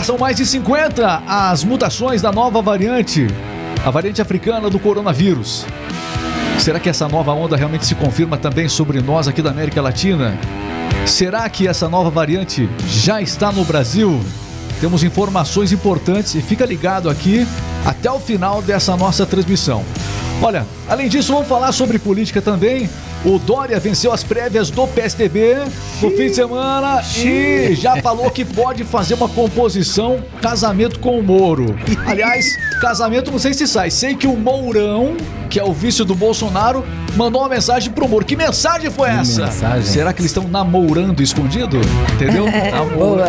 Já são mais de 50 as mutações da nova variante, a variante africana do coronavírus. Será que essa nova onda realmente se confirma também sobre nós aqui da América Latina? Será que essa nova variante já está no Brasil? Temos informações importantes e fica ligado aqui até o final dessa nossa transmissão. Olha, além disso, vamos falar sobre política também. O Dória venceu as prévias do PSDB no fim de semana e já falou que pode fazer uma composição casamento com o Moro. Aliás, casamento não sei se sai. Sei que o Mourão, que é o vice do Bolsonaro, mandou uma mensagem pro Moro. Que mensagem foi essa? mensagem? Será que eles estão namorando escondido? Entendeu? Namoro.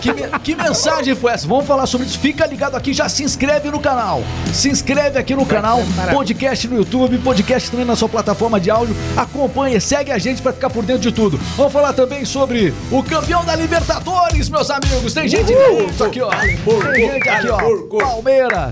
Que, que mensagem foi essa? Vamos falar sobre isso. Fica ligado aqui, já se inscreve no canal. Se inscreve aqui no canal, podcast no YouTube, podcast também na sua plataforma de áudio. Acompanhe, segue a gente pra ficar por dentro de tudo. Vamos falar também sobre o campeão da Libertadores, meus amigos. Tem gente dentro aqui, ó. Tem gente aqui, ó. Palmeiras.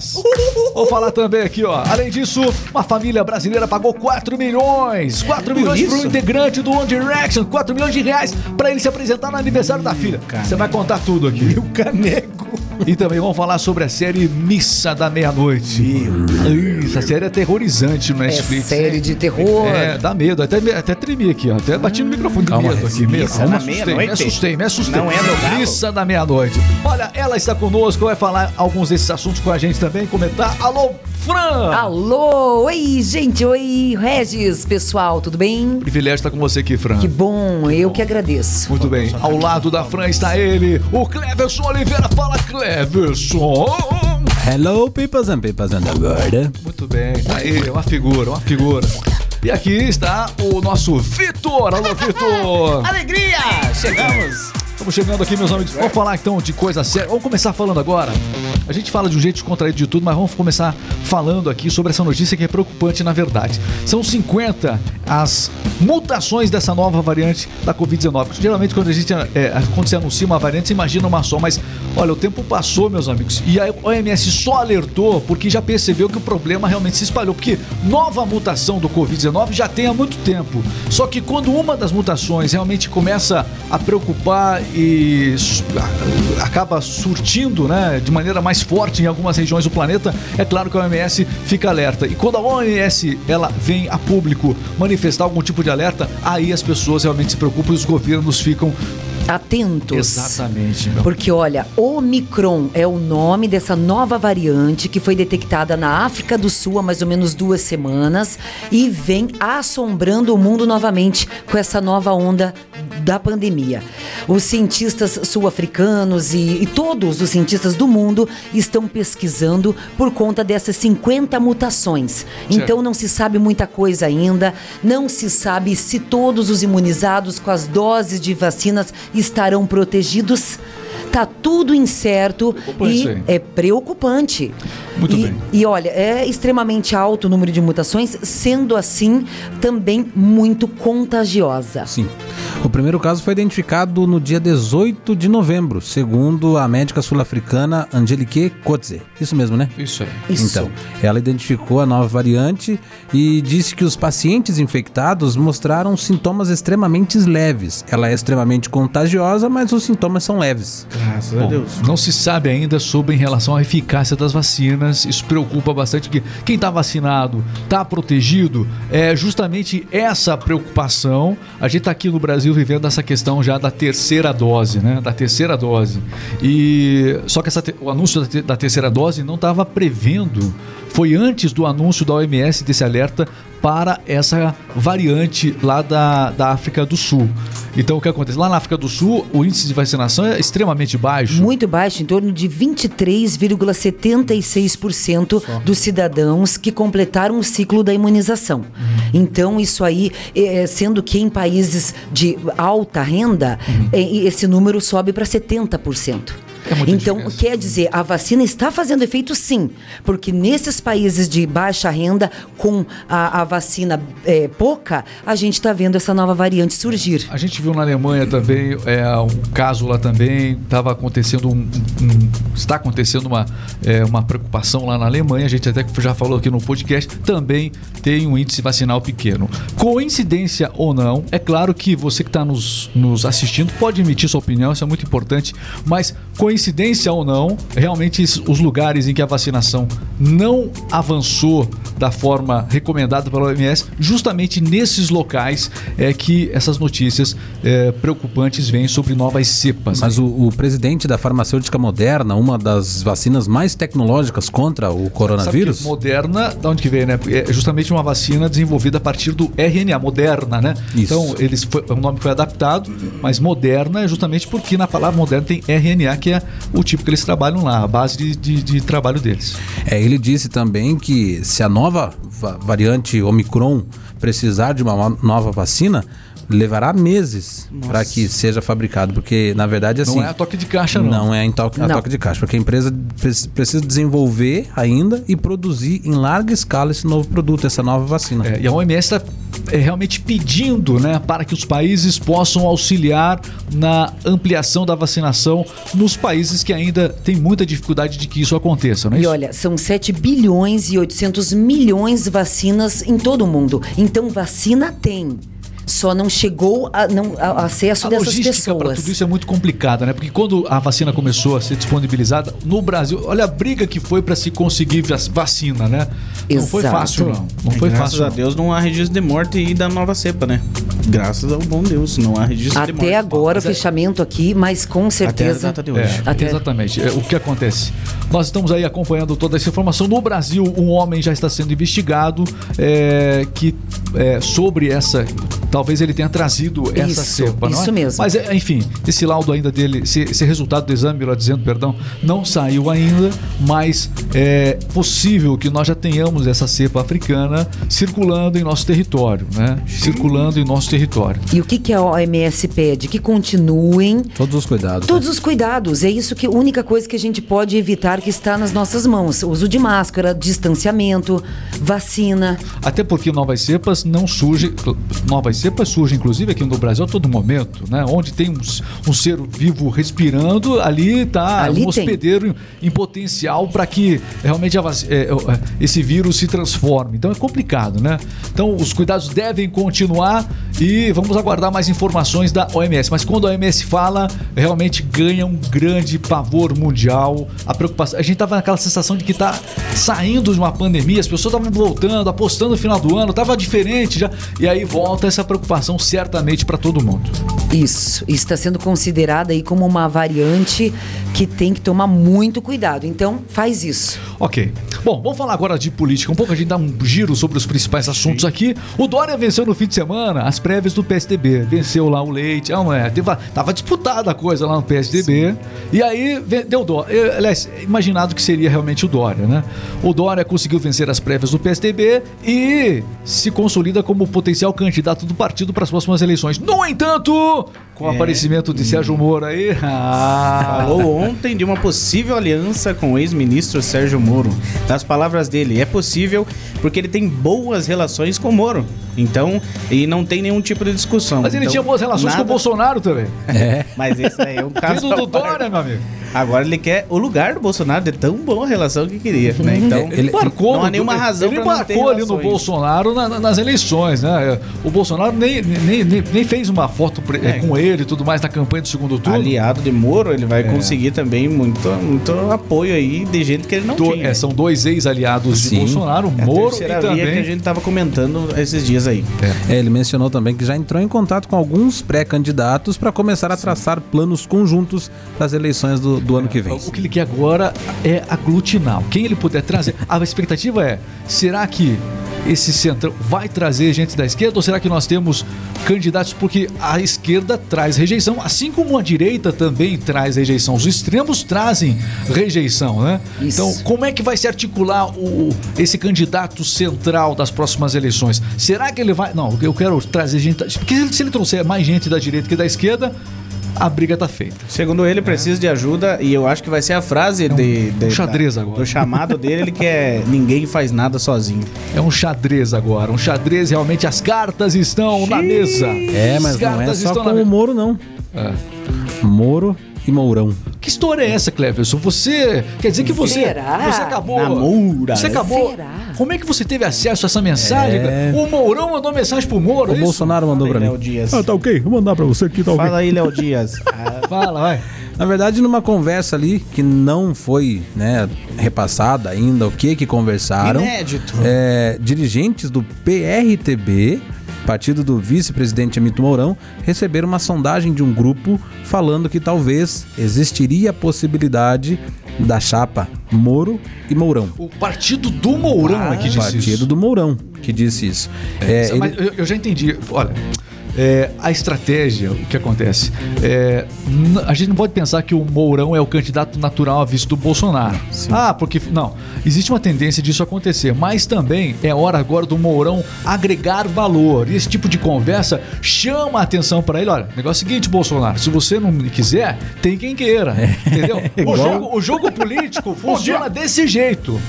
Vou falar também aqui, ó. Além disso, uma família brasileira pagou 4 milhões. 4 milhões pro isso? integrante do One Direction. 4 milhões de reais pra ele se apresentar no aniversário da filha. Você vai contar tudo aqui. O caneco. E também vamos falar sobre a série Missa da Meia-Noite. Isso, a série é aterrorizante no É Netflix. série de terror. É, dá medo. Até, me- até tremi aqui, ó. Até bati no microfone de Calma, medo aqui. Missa Medo. da Me assustei, me meia-noite? assustei, me assustei. Não é no galo? Missa da Meia-Noite. Olha, ela está conosco, vai falar alguns desses assuntos com a gente também, comentar. Alô, Fran! Alô, oi gente, oi Regis, pessoal, tudo bem? Privilégio estar com você aqui, Fran. Que bom, eu que agradeço. Muito bem. Ao lado da Fran está ele, o Cleverson Oliveira. Fala, Cleverson! Hello, peoples and peoples and the world. Muito bem, tá aí, uma figura, uma figura. E aqui está o nosso Vitor. Alô, Vitor! Alegria! Chegamos! Estamos chegando aqui, meus amigos. Vamos falar então de coisa séria. Vamos começar falando agora. A gente fala de um jeito descontraído de tudo, mas vamos começar falando aqui sobre essa notícia que é preocupante na verdade. São 50 as mutações dessa nova variante da Covid-19. Geralmente, quando a gente é, quando se anuncia uma variante, você imagina uma só, mas olha, o tempo passou, meus amigos, e a OMS só alertou porque já percebeu que o problema realmente se espalhou. Porque nova mutação do Covid-19 já tem há muito tempo. Só que quando uma das mutações realmente começa a preocupar e su- a- acaba surtindo né, de maneira mais forte em algumas regiões do planeta, é claro que a OMS fica alerta. E quando a OMS ela vem a público manifestar algum tipo de alerta, aí as pessoas realmente se preocupam e os governos ficam Atentos. exatamente. Meu. Porque olha, Omicron é o nome dessa nova variante que foi detectada na África do Sul há mais ou menos duas semanas e vem assombrando o mundo novamente com essa nova onda da pandemia. Os cientistas sul-africanos e, e todos os cientistas do mundo estão pesquisando por conta dessas 50 mutações. Então não se sabe muita coisa ainda, não se sabe se todos os imunizados com as doses de vacinas estarão protegidos. Tá tudo incerto Preocupante e é preocupante. Muito e, bem. E olha, é extremamente alto o número de mutações, sendo assim também muito contagiosa. Sim. O primeiro caso foi identificado no dia 18 de novembro, segundo a médica sul-africana Angelique Kotze. Isso mesmo, né? Isso aí. Isso. Então, ela identificou a nova variante e disse que os pacientes infectados mostraram sintomas extremamente leves. Ela é extremamente contagiosa, mas os sintomas são leves. Graças a Bom, Deus. não se sabe ainda sobre em relação à eficácia das vacinas. Isso preocupa bastante que quem está vacinado está protegido. É justamente essa preocupação. A gente está aqui no Brasil vivendo essa questão já da terceira dose, né? Da terceira dose. E só que essa o anúncio da, te- da terceira dose não estava prevendo. Foi antes do anúncio da OMS desse alerta para essa variante lá da, da África do Sul. Então o que acontece? Lá na África do Sul, o índice de vacinação é extremamente baixo. Muito baixo, em torno de 23,76% dos cidadãos que completaram o ciclo da imunização. Então, isso aí, eh, sendo que em países de alta renda, eh, esse número sobe para 70%. É então, diferença. quer dizer, a vacina está fazendo efeito sim, porque nesses países de baixa renda, com a, a vacina eh, pouca, a gente está vendo essa nova variante surgir. A gente viu na Alemanha também é, um caso lá também, estava acontecendo um, um- está acontecendo uma, é, uma preocupação lá na Alemanha, a gente até já falou aqui no podcast, também tem um índice vacinal pequeno. Coincidência ou não, é claro que você que está nos, nos assistindo pode emitir sua opinião, isso é muito importante, mas coincidência ou não, realmente os lugares em que a vacinação não avançou da forma recomendada pela OMS, justamente nesses locais é que essas notícias é, preocupantes vêm sobre novas cepas. Mas o, o presidente da farmacêutica Moderna, uma das vacinas mais tecnológicas contra o coronavírus, Moderna, da onde que veio, né? É justamente uma vacina desenvolvida a partir do RNA, Moderna, né? Isso. Então, eles foi, o nome foi adaptado, mas Moderna é justamente porque na palavra Moderna tem RNA, que é o tipo que eles trabalham lá, a base de, de- de trabalho deles. É, ele disse também que se a nova va- variante Omicron precisar de uma no- nova vacina, levará meses para que seja fabricado, porque na verdade assim, não é a toque de caixa, não. não é em toque, a Não. toque de caixa, porque a empresa pre- precisa desenvolver ainda e produzir em larga escala esse novo produto, essa nova vacina. É, e a OMS está realmente pedindo né, para que os países possam auxiliar na ampliação da vacinação nos países que ainda têm muita dificuldade de que isso aconteça, não é E isso? olha, são 7 bilhões e 800 milhões de vacinas em todo o mundo. Então, vacina tem. Só não chegou a, não, a- a acesso A dessas logística para pessoas. tudo isso é muito complicada, né? Porque quando a vacina começou a ser disponibilizada no Brasil, olha a briga que foi para se conseguir vac- vacina, né? Não foi Exato. fácil, não. Não É, foi graças fácil. a não. Deus não há registro de morte e da nova cepa, né? Graças ao bom Deus, não há registro de morte. Até agora, o Mas é- fechamento aqui, mas com Até a certeza. data de hoje. É, Até- Exatamente. É, o que acontece? Nós estamos aí acompanhando toda essa informação. No Brasil, um homem já está sendo investigado é, que é, sobre essa. Talvez ele tenha trazido essa Isso, cepa, não é? isso mesmo. Mas, é, enfim, esse laudo ainda dele, esse, esse resultado do exame, melhor dizendo, perdão, não saiu ainda, mas é possível que nós já tenhamos essa cepa africana circulando em nosso território, né? Circulando em nosso território. E o que, que a OMS pede? Que continuem Todos os cuidados. Todos os cuidados, é isso que a única coisa que a gente pode evitar que está nas nossas mãos. Uso de máscara, distanciamento, vacina. Até porque novas cepas não surgem, novas cepas surgem inclusive aqui no Brasil a todo momento, né? Onde tem um, um ser vivo respirando, ali está um hospedeiro em, em potencial para que realmente é, é, esse vírus se transforme. Então é complicado, né? Então os cuidados devem continuar e vamos aguardar mais informações da OMS. Mas quando a OMS fala, realmente ganha um grande pavor mundial. A preocupação, a gente tava naquela sensação de que tá saindo de uma pandemia, as pessoas estavam voltando, apostando no final do ano, tava diferente já. E aí volta essa preocupação certamente para todo mundo. Isso, isso está sendo considerada aí como uma variante que tem que tomar muito cuidado. Então, faz isso. Ok. Bom, vamos falar agora de política. Um pouco a gente dá um giro sobre os principais assuntos aqui. O Dória venceu no fim de semana as prévias do PSDB. Venceu lá o Leite. Ah, não é? Teve- tava disputada a coisa lá no PSDB. E aí deu Dória. Aliás, imaginado que seria realmente o Dória, né? O Dória conseguiu vencer as prévias do PSDB e se consolida como potencial candidato do partido para as próximas eleições. No entanto, com o É. aparecimento de Sérgio Moro aí. Ah, Falou ontem de uma possível aliança com o ex-ministro Sérgio Moro. Das palavras dele, é possível porque ele tem boas relações com o Moro. Então, e não tem nenhum tipo de discussão. Mas ele Então, tinha boas relações com o nada- Bolsonaro também. É. Mas esse aí é um caso. Do. Dória, meu amigo. Agora ele quer o lugar do Bolsonaro de tão boa relação que queria, né? Então, Ele marcou. não há nenhuma razão Ele pra não ter marcou ali no. Bolsonaro na- na- nas eleições, né? O Bolsonaro nem, nem, nem, nem fez uma foto pre- É. com ele e tudo mais na campanha do segundo turno. aliado de Moro, ele É. vai conseguir também muito, muito apoio aí de gente que ele não Do- tinha. é, são dois ex-aliados de Sim. Bolsonaro, É a Moro e via que a também. gente tava comentando esses dias aí. É, ele mencionou também que já entrou em contato com alguns pré-candidatos para começar a traçar planos conjuntos para as eleições do, do ano que vem. O que ele quer agora é aglutinar. Quem ele puder trazer. A expectativa é: será que esse centrão vai trazer gente da esquerda ou será que nós temos candidatos porque a esquerda traz rejeição, assim como a direita também traz rejeição. Os extremos trazem rejeição, né? Isso. Então, como é que vai se articular o, esse candidato central das próximas eleições? Será que ele vai. Não, eu quero trazer gente. Porque se ele trouxer mais gente da direita que da esquerda, a briga tá feita. Segundo ele, precisa de ajuda e eu acho que vai ser a frase de, de- um xadrez agora. do chamado dele, ele que é ninguém faz nada sozinho. É um xadrez agora. Um xadrez, realmente, as cartas estão na mesa. É, mas As não é só com na o. Moro, não. É. Moro e Mourão. Que história é essa, Cleverson? Você. Quer dizer que você. Será? Você acabou. Namora. Você acabou. Será? Como é que você teve acesso a essa mensagem? É. O Mourão mandou mensagem pro Moro. O é isso? Bolsonaro mandou pra Léo mim. Dias. Ah, tá ok. Vou mandar pra você aqui, tá ok. Fala aí, Léo Dias. Ah, Fala, vai. Na verdade, numa conversa ali que não foi né, repassada ainda o que que conversaram. Inédito. é, dirigentes do PRTB, partido do vice-presidente Amito Mourão, receberam uma sondagem de um grupo falando que talvez existiria a possibilidade da chapa Moro e Mourão. O partido do Mourão é que O disse partido isso. do Mourão que disse isso. É, ele- Mas eu, eu já entendi. Olha, é, a estratégia, o que acontece? É, a gente não pode pensar que o Mourão é o candidato natural a vice do Bolsonaro. Ah, porque. Não. Existe uma tendência disso acontecer. Mas também é hora agora do Mourão agregar valor. E esse tipo de conversa chama a atenção para ele. Olha, o negócio é o seguinte, Bolsonaro. Se você não quiser, tem quem queira. Entendeu? O jogo, o jogo político funciona desse jeito.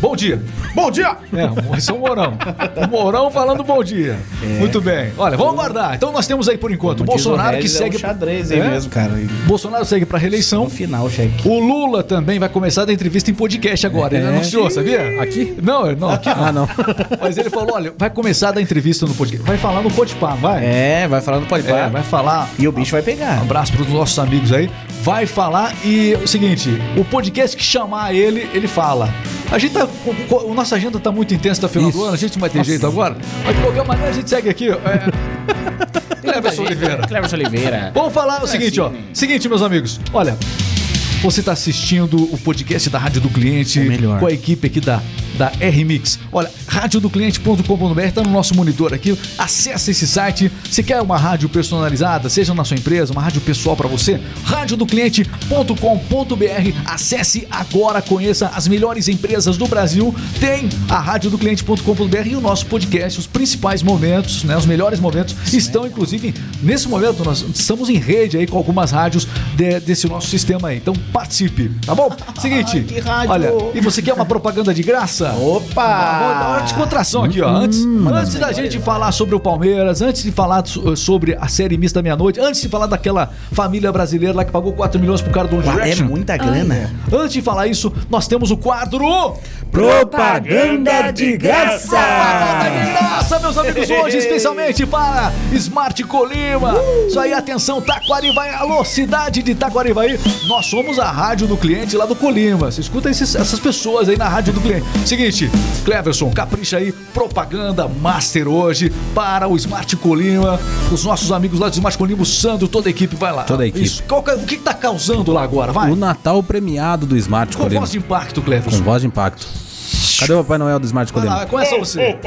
Bom dia. Bom dia! É, esse é o Mourão. O Mourão falando bom dia. Muito bem. Olha, vamos aguardar. Então nós temos aí por enquanto o Como o Bolsonaro que Regis, segue. É um xadrez aí É? mesmo, cara. Bolsonaro segue para reeleição. No final, cheque. O Lula também vai começar a dar entrevista em podcast agora. Ele É. anunciou, sabia? Aqui? Não, não, aqui não. Ah, não. Mas ele falou: olha, vai começar a dar entrevista no podcast. Vai falar no Podpah, vai? É, vai falando pode É, vai falar. E o bicho vai pegar. Um abraço para os nossos amigos aí. Vai falar e o seguinte, o podcast que chamar ele, ele fala. A gente tá. co- A nossa agenda tá muito intensa da final do ano, a gente não vai ter jeito agora. Mas de qualquer maneira a gente segue aqui. É... Cleverson Oliveira. Cleverson Oliveira. Vamos falar o seguinte, ó. Seguinte, meus amigos. Olha, você está assistindo o podcast da Rádio do Cliente com a equipe aqui da, da R-Mix. Olha, radiodocliente.com.br está no nosso monitor aqui. Acesse esse site. Se quer uma rádio personalizada, seja na sua empresa, uma rádio pessoal para você, radiodocliente.com.br. Acesse agora, conheça as melhores empresas do Brasil. Tem a radiodocliente.com.br e o nosso podcast, os principais momentos, né, os melhores momentos estão inclusive nesse momento nós estamos em rede aí com algumas rádios de- desse nosso sistema aí. Então participe, tá bom? Seguinte, que rádio! olha, e você quer uma propaganda de graça? Opa! Vamos dar uma descontração aqui, ó. Antes, antes da gente falar sobre o Palmeiras, antes de falar so- sobre a série mista meia-noite, antes de falar daquela família brasileira lá que pagou 4 milhões pro cara do One É Direction. muita grana. Antes de falar isso, nós temos o quadro. Propaganda de graça! Propaganda de graça, meus amigos, hoje, especialmente para Smart Colima. Isso aí, atenção, Taquarivaí, alô, cidade de Taquarivaí. Nós somos a rádio do cliente lá do Colima. Você escuta esses- essas pessoas aí na rádio do cliente. Seguinte, Cleverson, capricha aí, propaganda master hoje para o Smart Colima. Os nossos amigos lá do Smart Colima, o Sandro, toda a equipe vai lá. Toda a equipe. Isso. Qual é- o que, que tá causando lá agora? Vai. O Natal premiado do Smart Com Colima. voz de impacto, Com Cleverson. voz de impacto. Cadê o Papai Noel do Smart Colima? começa você.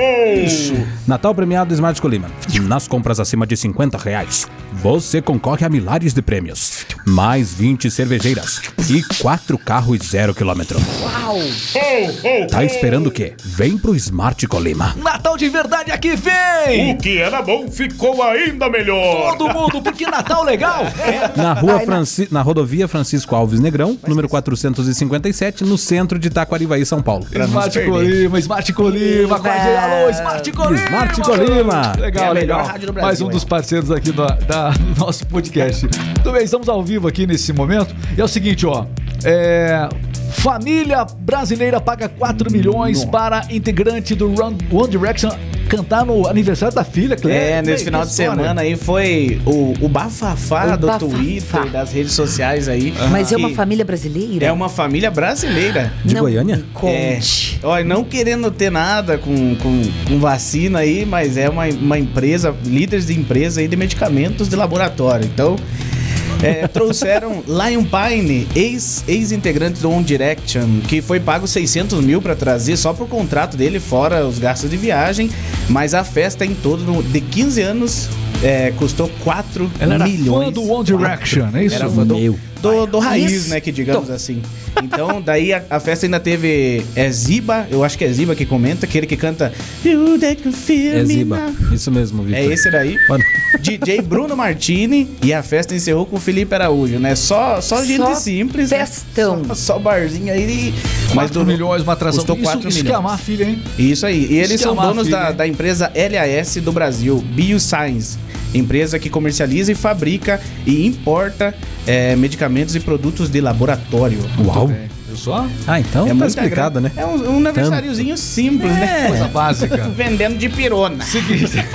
Isso. Natal premiado do Smart Colima. Nas compras acima de 50 reais, você concorre a milhares de prêmios. Mais 20 cervejeiras e 4 carros zero quilômetro. Uau! Tá esperando o quê? Vem pro Smart Colima. Natal de verdade aqui vem! O que era bom ficou ainda melhor. Todo mundo, porque Natal legal! Na rua Franci... na rodovia Francisco Alves Negrão, número 457, no centro de Taquarivaí, São Paulo. Smart Colima, Smart Colima, com a gente. Alô, Smart Colima! Smart Colima. Legal, É a legal. rádio do Brasil, Mais um é. dos parceiros aqui do, da- nosso podcast. Muito bem, estamos ao vivo aqui nesse momento. E é o seguinte, ó. É. Família brasileira paga 4 milhões para integrante do Run- One Direction cantar no aniversário da filha, Cleber. É, nesse final de história. semana aí foi o, o bafafá O do bafafá. Twitter, das redes sociais aí. Mas é uma família brasileira? É uma família brasileira. De Não Goiânia? Conte. É, olha, não querendo ter nada com, com, com vacina aí, mas é uma, uma empresa, líderes de empresa aí de medicamentos de laboratório. Então, é, trouxeram Lion Pine, ex- ex-integrante do One Direction, que foi pago 600 mil pra trazer só por contrato dele, fora os gastos de viagem. Mas a festa em todo, de 15 anos, é, custou 4 Ela era milhões. fã do One Direction, é isso? Era fã do, Meu. do, do raiz, Isso. né? Que digamos assim. Então, daí a, a festa ainda teve é Ziba, eu acho que é Ziba que comenta, aquele que canta You That Can Feel É Me Ziba. Isso mesmo, Vitor. É esse daí. DJ Bruno Martini e a festa encerrou com o Felipe Araújo, né? Só, só gente Só simples. né? festão. Só, só barzinho aí. Mas 4 do- milhões, uma atração. Custou isso, 4 isso que milhões. a filha, hein? Isso aí. E eles são donos filha, da, hein? da empresa LAS do Brasil, BioScience. empresa que comercializa e fabrica e importa é, medicamentos e produtos de laboratório. Uau. Viu só? Ah, então É tá explicado, grana. né? É um, um aniversáriozinho simples, né? Coisa básica. Vendendo de pirona. Seguinte.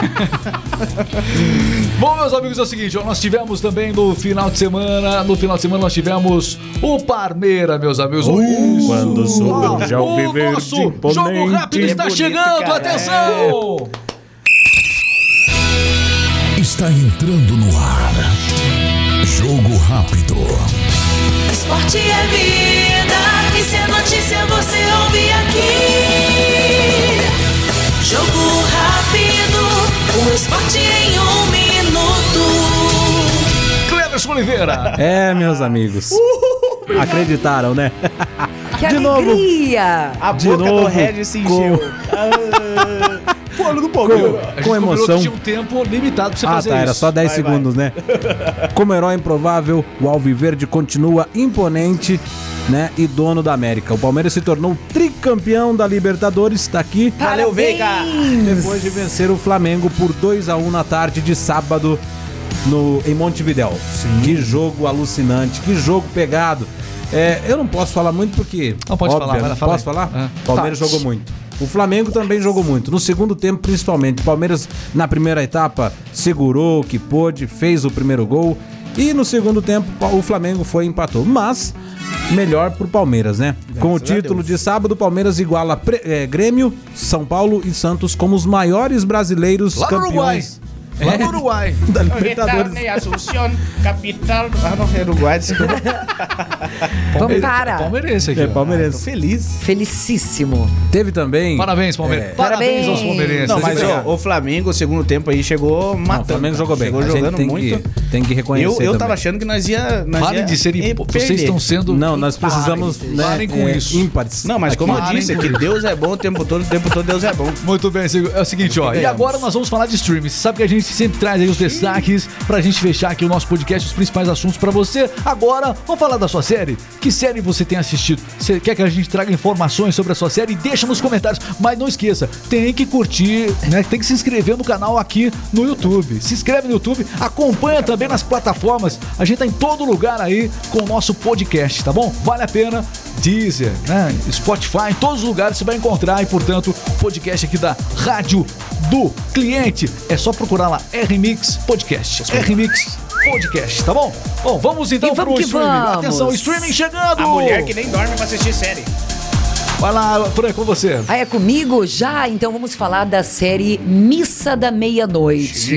Bom, meus amigos, é o seguinte, ó, nós tivemos também no final de semana, no final de semana nós tivemos o Parmeira, meus amigos. Isso. quando soube Ah, já o viver nosso imponente. jogo rápido está Bonito, chegando, cara. atenção! Está entrando no ar. Jogo rápido. Esporte é vida, é notícia você ouve aqui. Jogo rápido, o esporte em um minuto. Cleverson Oliveira. É, meus amigos. Acreditaram, né? Que De novo. alegria! A De boca do novo, Regis se com- Fôlego do Palmeiras. A gente Com combinou emoção. tinha um tempo limitado pra você Ah, fazer tá, isso. era só 10 Vai, segundos, né? Como herói improvável, o Alviverde continua imponente, né? E dono da América. O Palmeiras se tornou tricampeão da Libertadores, está aqui. Valeu, Veiga. Depois de vencer o Flamengo por 2 a 1 na tarde de sábado no, em Montevidéu. Que jogo alucinante, que jogo pegado. É, eu não posso falar muito porque. Não, pode falar, vai lá, fala Posso aí. falar? É. Palmeiras Pode. jogou muito. O Flamengo também jogou muito. No segundo tempo, principalmente. O Palmeiras, na primeira etapa, segurou o que pôde, fez o primeiro gol. E no segundo tempo, o Flamengo foi e empatou. Mas, melhor pro Palmeiras, né? Com o título de sábado, o Palmeiras iguala eh, Grêmio, São Paulo e Santos como os maiores brasileiros Lá no Uruguai. Lá no Uruguai. da Libertadores. Assunción, capital. Ah, não, Uruguai, desculpa. Vamos para! Palmeirense aqui. É, palmeirense. feliz. Felicíssimo. Teve também. Parabéns, Palmeiras. É. Parabéns aos Parabéns. palmeirenses. Não, mas ó, o Flamengo, o segundo tempo aí, chegou Não, matando. o Flamengo jogou bem. Chegou A gente jogando tem muito. Que, tem que reconhecer. Eu, eu também. tava achando que nós ia. Nós Parem ia de serem. e Vocês estão sendo. Não, nós precisamos. Parem, né, parem com é, isso. Ímpares. Não, mas como eu disse, que. Deus é bom o tempo todo, o tempo todo Deus é bom. Muito bem, é o seguinte, ó. E agora nós vamos falar de streaming. Você sabe que a gente sempre traz aí os destaques pra gente fechar aqui o nosso podcast, os principais assuntos pra você. Agora, vamos falar da sua série. Que série você tem assistido? Você quer que a gente traga informações sobre a sua série? Deixa nos comentários. Mas não esqueça, tem que curtir, né? Tem que se inscrever no canal aqui no YouTube. Se inscreve no YouTube, acompanha também nas plataformas. A gente tá em todo lugar aí com o nosso podcast, tá bom? Vale a pena. Deezer, né? Spotify, em todos os lugares você vai encontrar e, portanto, podcast aqui da Rádio do Cliente. É só procurar lá RMix Podcast. RMix Podcast, tá bom? Bom, vamos então vamos pro que streaming. vamos. Atenção, streaming chegando! A mulher que nem dorme pra assistir série. Vai lá, Fran, com você. Ah, é comigo? Já? Então vamos falar da série Missa da Meia-Noite.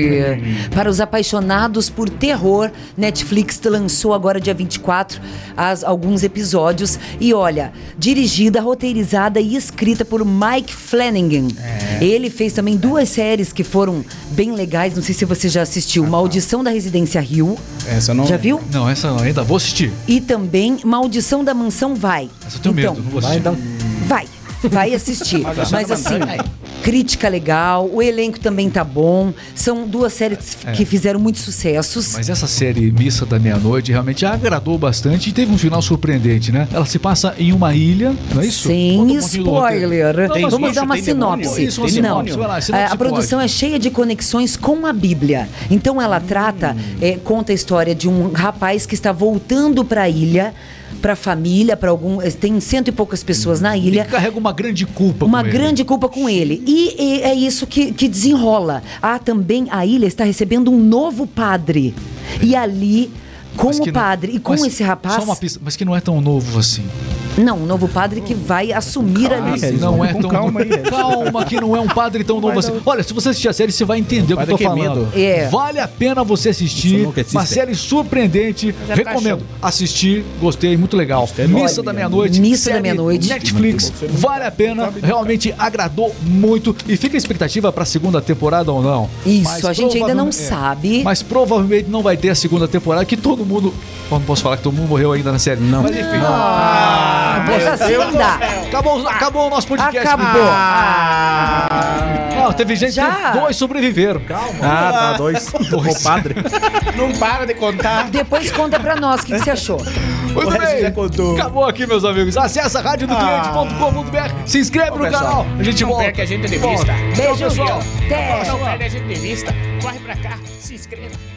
Para os apaixonados por terror, Netflix lançou agora, dia 24, as, alguns episódios. E olha, dirigida, roteirizada e escrita por Mike Flanagan. Ele fez também duas séries que foram bem legais. Não sei se você já assistiu: Maldição da Residência Rio. Essa não. Já viu? Não, essa não, ainda vou assistir. E também Maldição da Mansão Vai. Essa eu tenho então, medo, não vou Vai, assistir. então. Vai, assistir. Mas da assim. Crítica legal, o elenco também tá bom. São duas séries que fizeram muitos sucessos. Mas essa série Missa da Meia-Noite realmente agradou bastante e teve um final surpreendente, né? Ela se passa em uma ilha, não é isso? Sem spoiler. Não, Vamos bicho, dar uma sinopse. Isso, uma Não. sinopse. Lá, A- sinopse a produção é cheia de conexões com a Bíblia. Então ela trata, é, conta a história de um rapaz que está voltando para a ilha, para a família, para algum. Tem cento e poucas pessoas na ilha. Ele carrega uma grande culpa Uma com ele. grande culpa com ele. E, e é isso que, que desenrola. Ah, também a ilha está recebendo um novo padre. E ali, com o não- padre e com esse rapaz. Só uma pista, mas que não é tão novo assim. Não, um novo padre que vai assumir ali. Regis, não é tão calma aí. Calma, que não é um padre tão novo assim. Olha, se você assistir a série, você vai entender o que eu tô que falando. medo. É. Vale a pena você assistir. Uma série surpreendente. é Recomendo. Assistir, gostei, muito legal. Missa da Meia-Noite. Missa da Meia-Noite. Netflix. Vale a pena. Realmente agradou muito. E fica a expectativa pra segunda temporada ou não. Isso, a gente ainda não provavelmente- sabe. Mas provavelmente não vai ter a segunda temporada, que todo mundo. Não posso falar que todo mundo morreu ainda na série. Não. Mas enfim. Ah, mas assim não dá. Acabou, acabou o nosso podcast. Acabou. Não, teve gente Já? que dois sobreviveram. Ah, tá, dois. O padre. Não para de contar. Depois conta pra nós o que, que você achou. Muito bem. já contou. Acabou aqui, meus amigos. Acesse radiodocliente.com.br. Se inscreve no pessoal, canal. A gente não volta. perca a gente de vista. Beijo, pessoal. Até. Não perde a gente de vista. Corre pra cá. se inscreva.